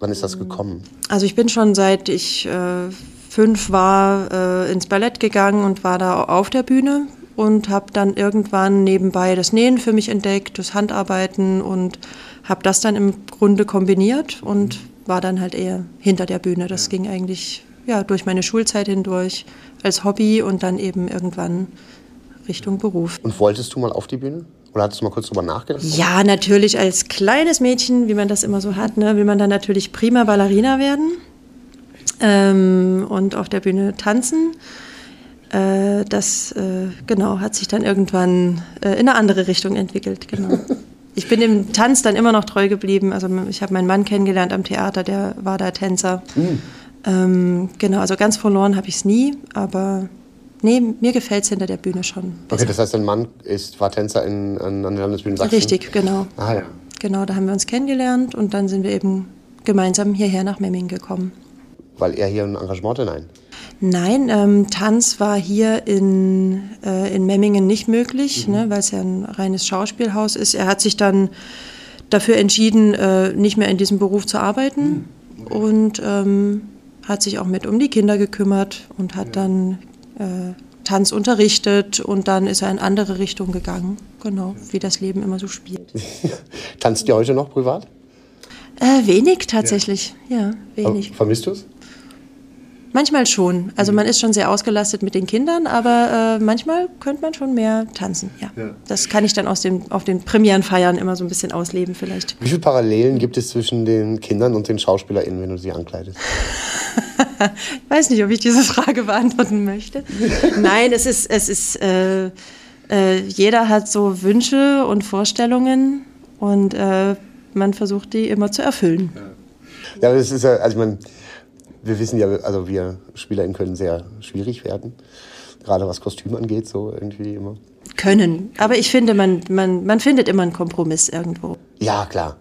wann ist das gekommen? Also ich bin schon seit ich äh, fünf war äh, ins Ballett gegangen und war da auf der Bühne und habe dann irgendwann nebenbei das Nähen für mich entdeckt, das Handarbeiten und habe das dann im Grunde kombiniert und war dann halt eher hinter der Bühne. Das ging eigentlich ja durch meine Schulzeit hindurch als Hobby und dann eben irgendwann Richtung Beruf. Und wolltest du mal auf die Bühne? Oder hattest du mal kurz drüber nachgedacht? Ja, natürlich als kleines Mädchen, wie man das immer so hat, ne, will man dann natürlich prima Ballerina werden ähm, und auf der Bühne tanzen. Äh, das äh, genau hat sich dann irgendwann äh, in eine andere Richtung entwickelt. Genau. Ich bin dem Tanz dann immer noch treu geblieben. Also ich habe meinen Mann kennengelernt am Theater, der war da Tänzer. Ähm, genau, also ganz verloren habe ich es nie, aber nee, mir gefällt es hinter der Bühne schon. Okay, das heißt, dein Mann ist, war Tänzer in, an, an der Landesbühne Sachsen? Richtig, genau. Ah ja. Genau, da haben wir uns kennengelernt und dann sind wir eben gemeinsam hierher nach Memmingen gekommen. Weil er hier ein Engagement hatte? Nein. Ähm, Tanz war hier in, äh, in Memmingen nicht möglich, ne, weil es ja ein reines Schauspielhaus ist. Er hat sich dann dafür entschieden, äh, nicht mehr in diesem Beruf zu arbeiten und ähm, hat sich auch mit um die Kinder gekümmert und hat dann äh, Tanz unterrichtet und dann ist er in andere Richtungen gegangen. Genau, wie das Leben immer so spielt. Tanzt ihr heute noch privat? Äh, wenig tatsächlich, ja, wenig. Vermisst du es? Manchmal schon. Also man ist schon sehr ausgelastet mit den Kindern, aber äh, manchmal könnte man schon mehr tanzen. Ja. Das kann ich dann aus dem, auf den Premierenfeiern immer so ein bisschen ausleben vielleicht. Wie viele Parallelen gibt es zwischen den Kindern und den SchauspielerInnen, wenn du sie ankleidest? Ich weiß nicht, ob ich diese Frage beantworten möchte. Nein, es ist, es ist, äh, äh, jeder hat so Wünsche und Vorstellungen und äh, man versucht die immer zu erfüllen. Ja, aber das ist ja, also meine, wir wissen ja, also wir SpielerInnen können sehr schwierig werden. Gerade was Kostüm angeht, so irgendwie immer. Können. Aber ich finde, man, man, man findet immer einen Kompromiss irgendwo. Ja, klar.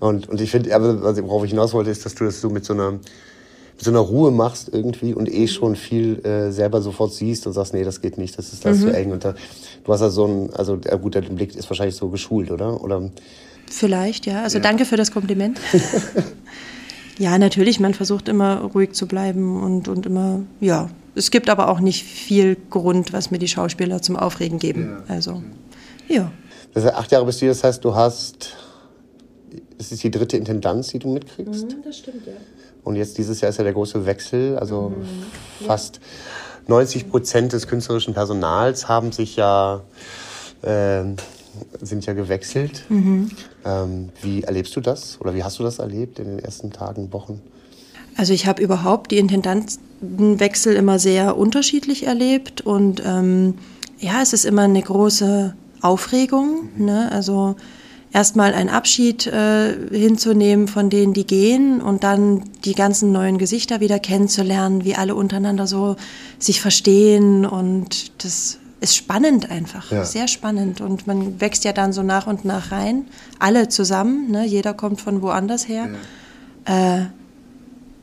Und, und ich finde, aber was- worauf ich hinaus wollte, ist, dass du das so mit so einer, mit so einer Ruhe machst irgendwie und eh schon viel äh, selber sofort siehst und sagst, nee, das geht nicht, das ist das zu eng. Und da, du hast ja so ein, also ja, gut, der Blick ist wahrscheinlich so geschult, oder? Oder Vielleicht, ja. Also danke für das Kompliment. ja, natürlich, man versucht immer ruhig zu bleiben und, und immer, ja. Es gibt aber auch nicht viel Grund, was mir die Schauspieler zum Aufregen geben. Also, ja. das heißt, acht Jahre bist du, hier, das heißt, du hast, es ist die dritte Intendanz, die du mitkriegst. Das stimmt, ja. Und jetzt dieses Jahr ist ja der große Wechsel. Also fast 90 Prozent des künstlerischen Personals haben sich ja, ähm, sind ja gewechselt. Ähm, wie erlebst du das? Oder wie hast du das erlebt in den ersten Tagen, Wochen? Also ich habe überhaupt die Intendantenwechsel immer sehr unterschiedlich erlebt und ähm, ja, es ist immer eine große Aufregung. Ne? Also erstmal einen Abschied äh, hinzunehmen von denen, die gehen und dann die ganzen neuen Gesichter wieder kennenzulernen, wie alle untereinander so sich verstehen und das ist spannend einfach, Ja. sehr spannend und man wächst ja dann so nach und nach rein, alle zusammen, ne? jeder kommt von woanders her. Äh,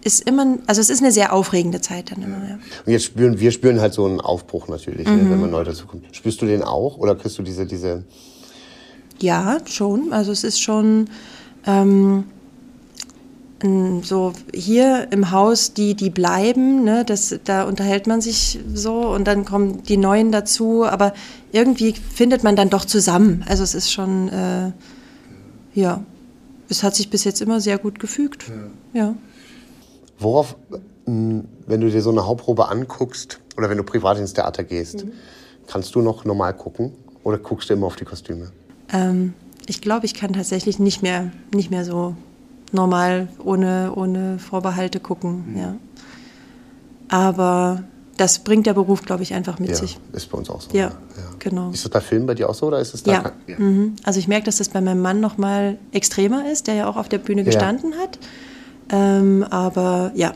ist immer, also es ist eine sehr aufregende Zeit dann immer. Ja. Und jetzt spüren wir spüren halt so einen Aufbruch natürlich, ne, wenn man neu dazu kommt. Spürst du den auch oder kriegst du diese diese Ja, schon. Also es ist schon ähm, so hier im Haus, die, die bleiben, ne, das, da unterhält man sich so und dann kommen die Neuen dazu, aber irgendwie findet man dann doch zusammen. Also es ist schon, äh, ja, es hat sich bis jetzt immer sehr gut gefügt. Ja. Worauf, mh, wenn du dir so eine Hauptprobe anguckst oder wenn du privat ins Theater gehst, kannst du noch normal gucken oder guckst du immer auf die Kostüme? Ähm, ich glaube, ich kann tatsächlich nicht mehr, nicht mehr so normal ohne, ohne Vorbehalte gucken. Ja. Aber das bringt der Beruf, glaube ich, einfach mit Ja, sich. ist bei uns auch so. Ja, genau. Ist das bei Filmen bei dir auch so oder ist es da? Ja. kein- Mhm. Also ich merke, dass das bei meinem Mann noch mal extremer ist, der ja auch auf der Bühne gestanden hat. Ähm, aber ja.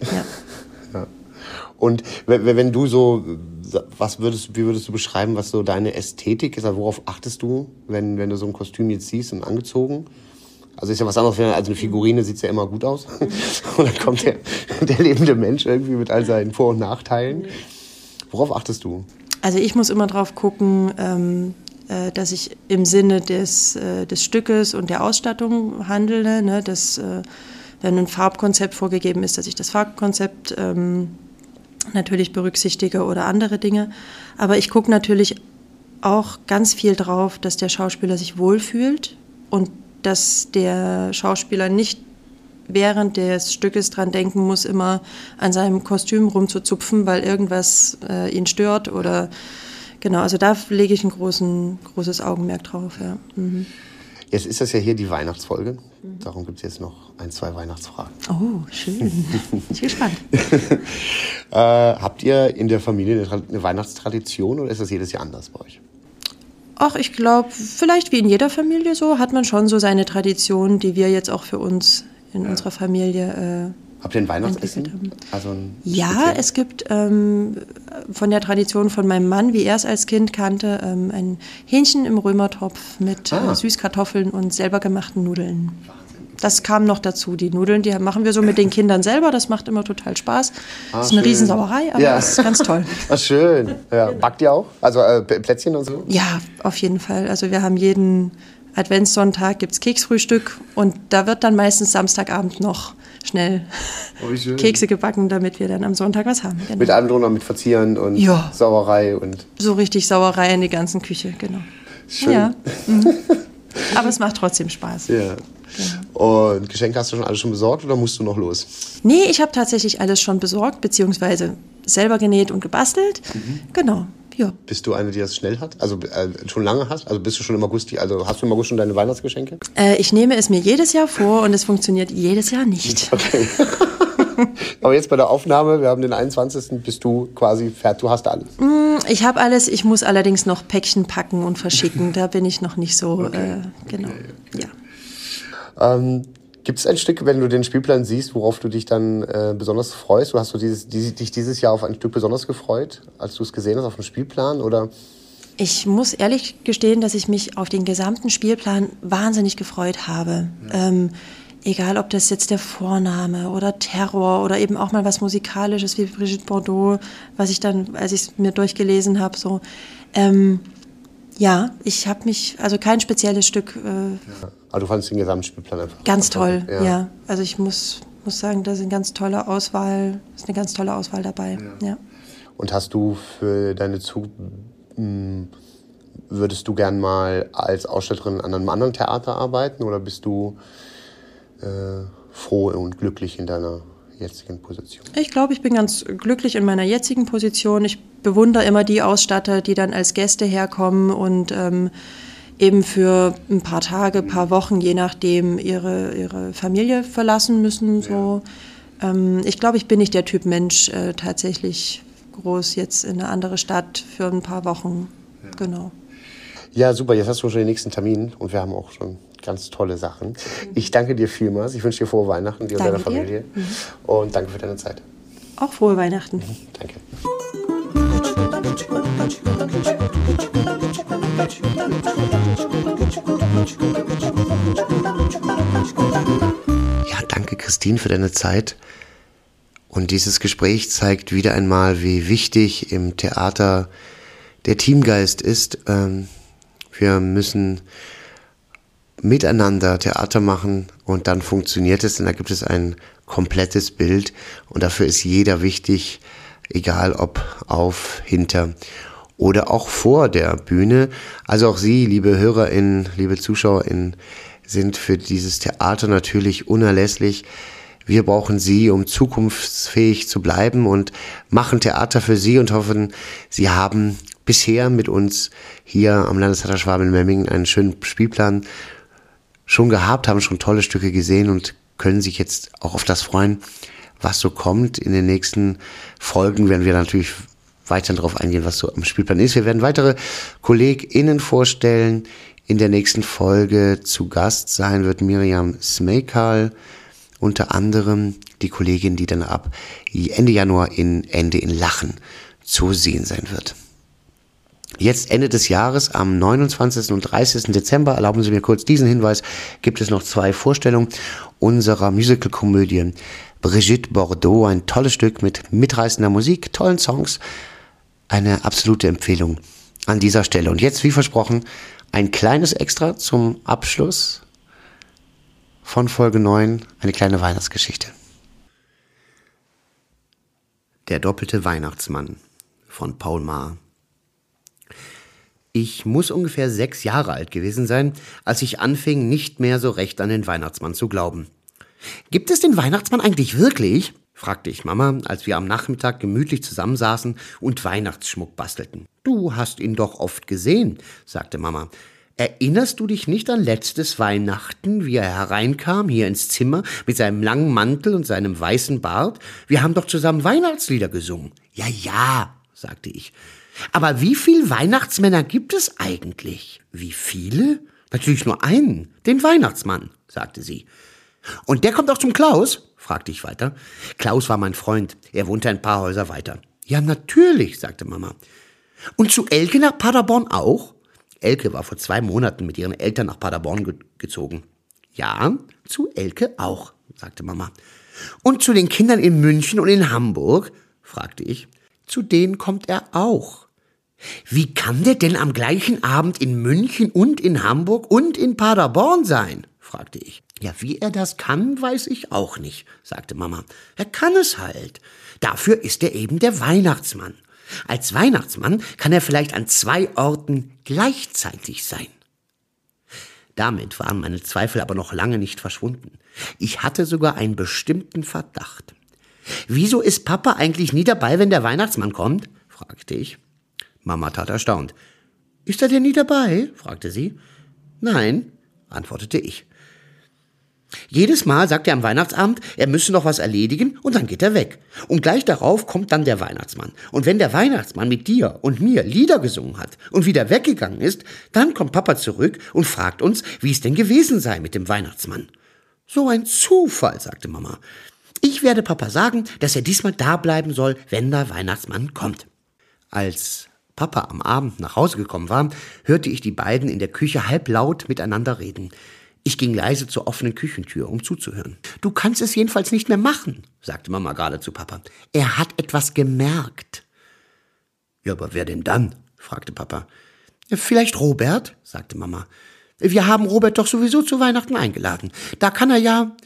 ja. Und wenn, wenn du so, was würdest, wie würdest du beschreiben, was so deine Ästhetik ist? Also worauf achtest du, wenn, wenn du so ein Kostüm jetzt siehst und angezogen? Also ist ja was anderes, als eine Figurine sieht's ja immer gut aus. Und dann kommt der, der lebende Mensch irgendwie mit all seinen Vor- und Nachteilen. Worauf achtest du? Also ich muss immer drauf gucken, ähm, äh, dass ich im Sinne des, äh, des Stückes und der Ausstattung handle. Ne? Dass, äh, wenn ein Farbkonzept vorgegeben ist, dass ich das Farbkonzept ähm, natürlich berücksichtige oder andere Dinge. Aber ich gucke natürlich auch ganz viel drauf, dass der Schauspieler sich wohlfühlt und dass der Schauspieler nicht während des Stückes dran denken muss, immer an seinem Kostüm rumzuzupfen, weil irgendwas äh, ihn stört oder genau, also da lege ich ein großen, großes Augenmerk drauf, ja. Mhm. Jetzt ist das ja hier die Weihnachtsfolge. Darum gibt's jetzt noch ein, zwei Weihnachtsfragen. Oh, schön. Bin ich gespannt. Äh, habt ihr in der Familie eine, eine Weihnachtstradition oder ist das jedes Jahr anders bei euch? Ach, ich glaube, vielleicht wie in jeder Familie so, hat man schon so seine Tradition, die wir jetzt auch für uns in unserer Familie äh, Habt ihr ein Weihnachtsessen? Also ein Ja, spezielles? es gibt ähm, von der Tradition von meinem Mann, wie er es als Kind kannte, ähm, ein Hähnchen im Römertopf mit Ah. äh, Süßkartoffeln und selber gemachten Nudeln. Das kam noch dazu. Die Nudeln, die machen wir so mit den Kindern selber. Das macht immer total Spaß. Ah, das ist eine schön. Riesensauerei, aber Ja. das ist ganz toll. Ach, schön. Ja. Backt ihr auch? Also äh, Plätzchen und so? Ja, auf jeden Fall. Also wir haben jeden Adventssonntag gibt's Keksfrühstück und da wird dann meistens Samstagabend noch schnell Oh. Kekse gebacken, damit wir dann am Sonntag was haben. Genau. Mit allem drunter, mit Verzieren und Ja. Sauerei und So richtig Sauerei in die ganzen Küche, genau. schön. Ja. Mhm. Aber es macht trotzdem Spaß. Ja. Und Geschenke hast du schon alles schon besorgt oder musst du noch los? Nee, ich habe tatsächlich alles schon besorgt, beziehungsweise selber genäht und gebastelt. Genau, ja. Bist du eine, die das schnell hat? Also äh, schon lange hast? Also bist du schon im August, die- also hast du im August schon deine Weihnachtsgeschenke? Äh, ich nehme es mir jedes Jahr vor und es funktioniert jedes Jahr nicht. Aber jetzt bei der Aufnahme, wir haben den 21. bist du quasi fertig, du hast alles. Ich habe alles, ich muss allerdings noch Päckchen packen und verschicken. Da bin ich noch nicht so, äh, genau. Ja. Ähm, Gibt es ein Stück, wenn du den Spielplan siehst, worauf du dich dann äh, besonders freust? Du hast du dieses, die, dich dieses Jahr auf ein Stück besonders gefreut, als du es gesehen hast auf dem Spielplan? Oder Ich muss ehrlich gestehen, dass ich mich auf den gesamten Spielplan wahnsinnig gefreut habe. Ähm, egal, ob das jetzt der Vorname oder Terror oder eben auch mal was Musikalisches wie Brigitte Bardot, was ich dann, als ich es mir durchgelesen habe, so. Ähm, ja, ich habe mich, also kein spezielles Stück, äh, aber du fandest den Gesamtspielplan einfach ganz toll, Ja. ja. Also ich muss, muss sagen, da ist eine ganz tolle Auswahl, ist eine ganz tolle Auswahl dabei. ja. Und hast du für deine Zukunft, würdest du gern mal als Ausstatterin an einem anderen Theater arbeiten oder bist du äh, froh und glücklich in deiner jetzigen Position? Ich glaube, ich bin ganz glücklich in meiner jetzigen Position. Ich bewundere immer die Ausstatter, die dann als Gäste herkommen und ähm, eben für ein paar Tage, ein paar Wochen, je nachdem, ihre, ihre Familie verlassen müssen. So. Ähm, ich glaube, ich bin nicht der Typ Mensch, äh, tatsächlich groß jetzt in eine andere Stadt für ein paar Wochen. Genau. Ja, super. Jetzt hast du schon den nächsten Termin und wir haben auch schon ganz tolle Sachen. Ich danke dir vielmals. Ich wünsche dir frohe Weihnachten, dir und deiner Danke. Familie. Und danke für deine Zeit. Auch frohe Weihnachten. Danke. Ja, danke Christine für deine Zeit. Und dieses Gespräch zeigt wieder einmal, wie wichtig im Theater der Teamgeist ist. Ähm, wir müssen miteinander Theater machen und dann funktioniert es, denn da gibt es ein komplettes Bild und dafür ist jeder wichtig, egal ob auf, hinter oder auch vor der Bühne. Also auch Sie, liebe HörerInnen, liebe ZuschauerInnen, sind für dieses Theater natürlich unerlässlich. Wir brauchen Sie, um zukunftsfähig zu bleiben und machen Theater für Sie und hoffen, Sie haben bisher mit uns hier am Landestheater Schwaben-Memmingen einen schönen Spielplan schon gehabt, haben schon tolle Stücke gesehen und können sich jetzt auch auf das freuen, was so kommt. In den nächsten Folgen werden wir natürlich weiter darauf eingehen, was so am Spielplan ist. Wir werden weitere KollegInnen vorstellen. In der nächsten Folge zu Gast sein wird Miriam Smekal, unter anderem die Kollegin, die dann ab Ende Januar in Ende in Lachen zu sehen sein wird. Jetzt Ende des Jahres, am 29. und 30. Dezember, erlauben Sie mir kurz diesen Hinweis, gibt es noch zwei Vorstellungen unserer Musical-Komödie Brigitte Bordeaux, ein tolles Stück mit mitreißender Musik, tollen Songs, eine absolute Empfehlung an dieser Stelle. Und jetzt, wie versprochen, ein kleines Extra zum Abschluss von Folge 9, eine kleine Weihnachtsgeschichte. Der doppelte Weihnachtsmann von Paul Maar. Ich muss ungefähr sechs Jahre alt gewesen sein, als ich anfing, nicht mehr so recht an den Weihnachtsmann zu glauben. Gibt es den Weihnachtsmann eigentlich wirklich? fragte ich Mama, als wir am Nachmittag gemütlich zusammensaßen und Weihnachtsschmuck bastelten. Du hast ihn doch oft gesehen, sagte Mama. Erinnerst du dich nicht an letztes Weihnachten, wie er hereinkam hier ins Zimmer mit seinem langen Mantel und seinem weißen Bart? Wir haben doch zusammen Weihnachtslieder gesungen. Ja, ja, sagte ich. Aber wie viele Weihnachtsmänner gibt es eigentlich? Wie viele? Natürlich nur einen, den Weihnachtsmann, sagte sie. Und der kommt auch zum Klaus? fragte ich weiter. Klaus war mein Freund. Er wohnte ein paar Häuser weiter. Ja, natürlich, sagte Mama. Und zu Elke nach Paderborn auch? Elke war vor zwei Monaten mit ihren Eltern nach Paderborn ge gezogen. Ja, zu Elke auch, sagte Mama. Und zu den Kindern in München und in Hamburg? fragte ich. Zu denen kommt er auch. Wie kann der denn am gleichen Abend in München und in Hamburg und in Paderborn sein? fragte ich. Ja, wie er das kann, weiß ich auch nicht, sagte Mama. Er kann es halt. Dafür ist er eben der Weihnachtsmann. Als Weihnachtsmann kann er vielleicht an zwei Orten gleichzeitig sein. Damit waren meine Zweifel aber noch lange nicht verschwunden. Ich hatte sogar einen bestimmten Verdacht. Wieso ist Papa eigentlich nie dabei, wenn der Weihnachtsmann kommt? fragte ich. Mama tat erstaunt. Ist er denn nie dabei? fragte sie. Nein, antwortete ich. Jedes Mal sagt er am Weihnachtsabend, er müsse noch was erledigen und dann geht er weg. Und gleich darauf kommt dann der Weihnachtsmann. Und wenn der Weihnachtsmann mit dir und mir Lieder gesungen hat und wieder weggegangen ist, dann kommt Papa zurück und fragt uns, wie es denn gewesen sei mit dem Weihnachtsmann. So ein Zufall, sagte Mama. Ich werde Papa sagen, dass er diesmal da bleiben soll, wenn der Weihnachtsmann kommt. Als Papa am Abend nach Hause gekommen war, hörte ich die beiden in der Küche halblaut miteinander reden. Ich ging leise zur offenen Küchentür, um zuzuhören. Du kannst es jedenfalls nicht mehr machen, sagte Mama gerade zu Papa. Er hat etwas gemerkt. Ja, aber wer denn dann? fragte Papa. Vielleicht Robert, sagte Mama. Wir haben Robert doch sowieso zu Weihnachten eingeladen. Da kann er ja.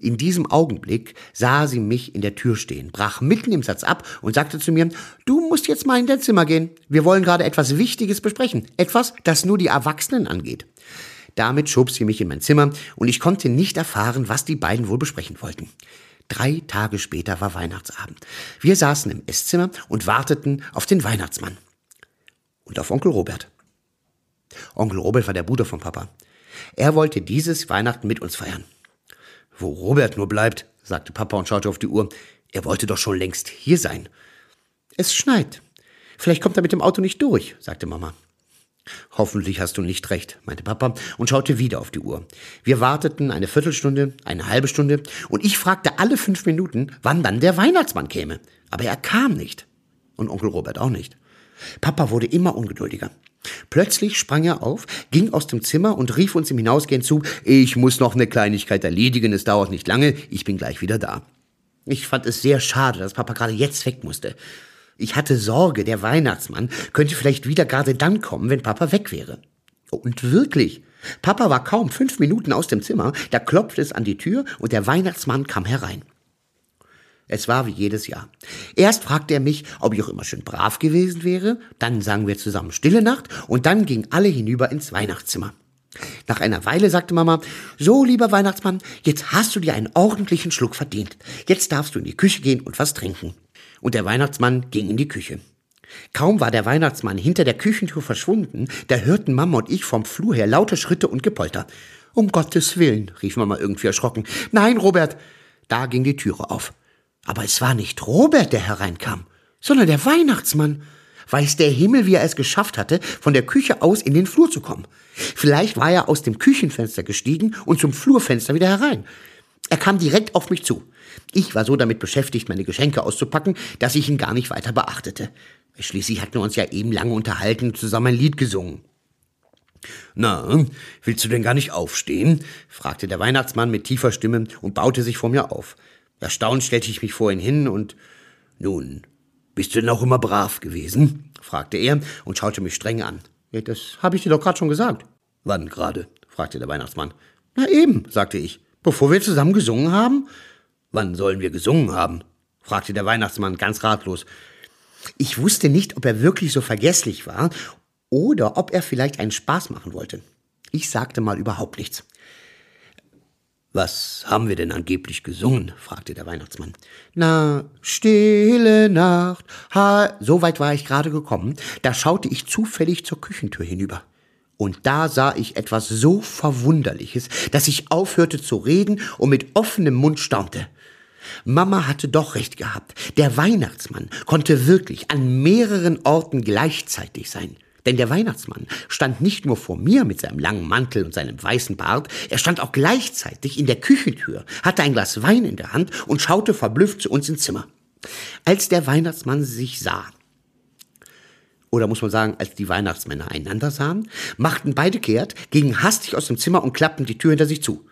In diesem Augenblick sah sie mich in der Tür stehen, brach mitten im Satz ab und sagte zu mir, du musst jetzt mal in dein Zimmer gehen. Wir wollen gerade etwas Wichtiges besprechen. Etwas, das nur die Erwachsenen angeht. Damit schob sie mich in mein Zimmer und ich konnte nicht erfahren, was die beiden wohl besprechen wollten. Drei Tage später war Weihnachtsabend. Wir saßen im Esszimmer und warteten auf den Weihnachtsmann. Und auf Onkel Robert. Onkel Robert war der Bruder von Papa. Er wollte dieses Weihnachten mit uns feiern. Wo Robert nur bleibt, sagte Papa und schaute auf die Uhr. Er wollte doch schon längst hier sein. Es schneit. Vielleicht kommt er mit dem Auto nicht durch, sagte Mama. Hoffentlich hast du nicht recht, meinte Papa und schaute wieder auf die Uhr. Wir warteten eine Viertelstunde, eine halbe Stunde und ich fragte alle fünf Minuten, wann dann der Weihnachtsmann käme. Aber er kam nicht. Und Onkel Robert auch nicht. Papa wurde immer ungeduldiger. Plötzlich sprang er auf, ging aus dem Zimmer und rief uns im Hinausgehen zu, ich muss noch eine Kleinigkeit erledigen, es dauert nicht lange, ich bin gleich wieder da. Ich fand es sehr schade, dass Papa gerade jetzt weg musste. Ich hatte Sorge, der Weihnachtsmann könnte vielleicht wieder gerade dann kommen, wenn Papa weg wäre. Und wirklich, Papa war kaum fünf Minuten aus dem Zimmer, da klopfte es an die Tür und der Weihnachtsmann kam herein. Es war wie jedes Jahr. Erst fragte er mich, ob ich auch immer schön brav gewesen wäre, dann sangen wir zusammen Stille Nacht und dann gingen alle hinüber ins Weihnachtszimmer. Nach einer Weile sagte Mama, so lieber Weihnachtsmann, jetzt hast du dir einen ordentlichen Schluck verdient. Jetzt darfst du in die Küche gehen und was trinken und der Weihnachtsmann ging in die Küche. Kaum war der Weihnachtsmann hinter der Küchentür verschwunden, da hörten Mama und ich vom Flur her laute Schritte und Gepolter. Um Gottes Willen, rief Mama irgendwie erschrocken. Nein, Robert. Da ging die Türe auf. Aber es war nicht Robert, der hereinkam, sondern der Weihnachtsmann. Weiß der Himmel, wie er es geschafft hatte, von der Küche aus in den Flur zu kommen. Vielleicht war er aus dem Küchenfenster gestiegen und zum Flurfenster wieder herein. Er kam direkt auf mich zu. Ich war so damit beschäftigt, meine Geschenke auszupacken, dass ich ihn gar nicht weiter beachtete. Schließlich hatten wir uns ja eben lange unterhalten und zusammen ein Lied gesungen. Na, willst du denn gar nicht aufstehen? fragte der Weihnachtsmann mit tiefer Stimme und baute sich vor mir auf. Erstaunt stellte ich mich vor ihn hin und nun, bist du denn auch immer brav gewesen? fragte er und schaute mich streng an. Das habe ich dir doch gerade schon gesagt. Wann gerade? fragte der Weihnachtsmann. Na eben, sagte ich, bevor wir zusammen gesungen haben. Wann sollen wir gesungen haben? fragte der Weihnachtsmann ganz ratlos. Ich wusste nicht, ob er wirklich so vergesslich war oder ob er vielleicht einen Spaß machen wollte. Ich sagte mal überhaupt nichts. Was haben wir denn angeblich gesungen? fragte der Weihnachtsmann. Na, stille Nacht. Ha, so weit war ich gerade gekommen, da schaute ich zufällig zur Küchentür hinüber. Und da sah ich etwas so Verwunderliches, dass ich aufhörte zu reden und mit offenem Mund staunte. Mama hatte doch recht gehabt. Der Weihnachtsmann konnte wirklich an mehreren Orten gleichzeitig sein. Denn der Weihnachtsmann stand nicht nur vor mir mit seinem langen Mantel und seinem weißen Bart, er stand auch gleichzeitig in der Küchentür, hatte ein Glas Wein in der Hand und schaute verblüfft zu uns ins Zimmer. Als der Weihnachtsmann sich sah, oder muss man sagen, als die Weihnachtsmänner einander sahen, machten beide kehrt, gingen hastig aus dem Zimmer und klappten die Tür hinter sich zu.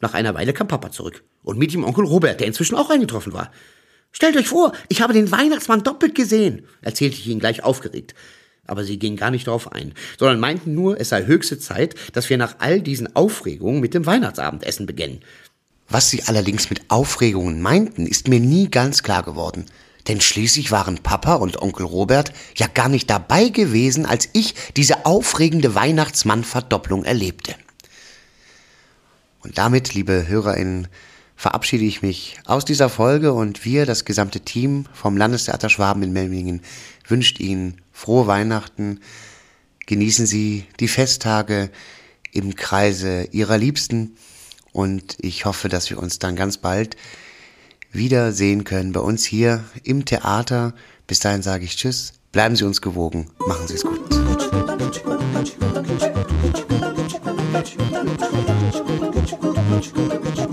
Nach einer Weile kam Papa zurück. Und mit ihm Onkel Robert, der inzwischen auch eingetroffen war. Stellt euch vor, ich habe den Weihnachtsmann doppelt gesehen, erzählte ich ihnen gleich aufgeregt. Aber sie gingen gar nicht darauf ein, sondern meinten nur, es sei höchste Zeit, dass wir nach all diesen Aufregungen mit dem Weihnachtsabendessen beginnen. Was sie allerdings mit Aufregungen meinten, ist mir nie ganz klar geworden. Denn schließlich waren Papa und Onkel Robert ja gar nicht dabei gewesen, als ich diese aufregende Weihnachtsmann-Verdopplung erlebte. Und damit, liebe HörerInnen, verabschiede ich mich aus dieser Folge und wir, das gesamte Team vom Landestheater Schwaben in Memmingen, wünscht Ihnen frohe Weihnachten, genießen Sie die Festtage im Kreise Ihrer Liebsten. Und ich hoffe, dass wir uns dann ganz bald wieder sehen können bei uns hier im Theater. Bis dahin sage ich Tschüss, bleiben Sie uns gewogen, machen Sie es gut. Musik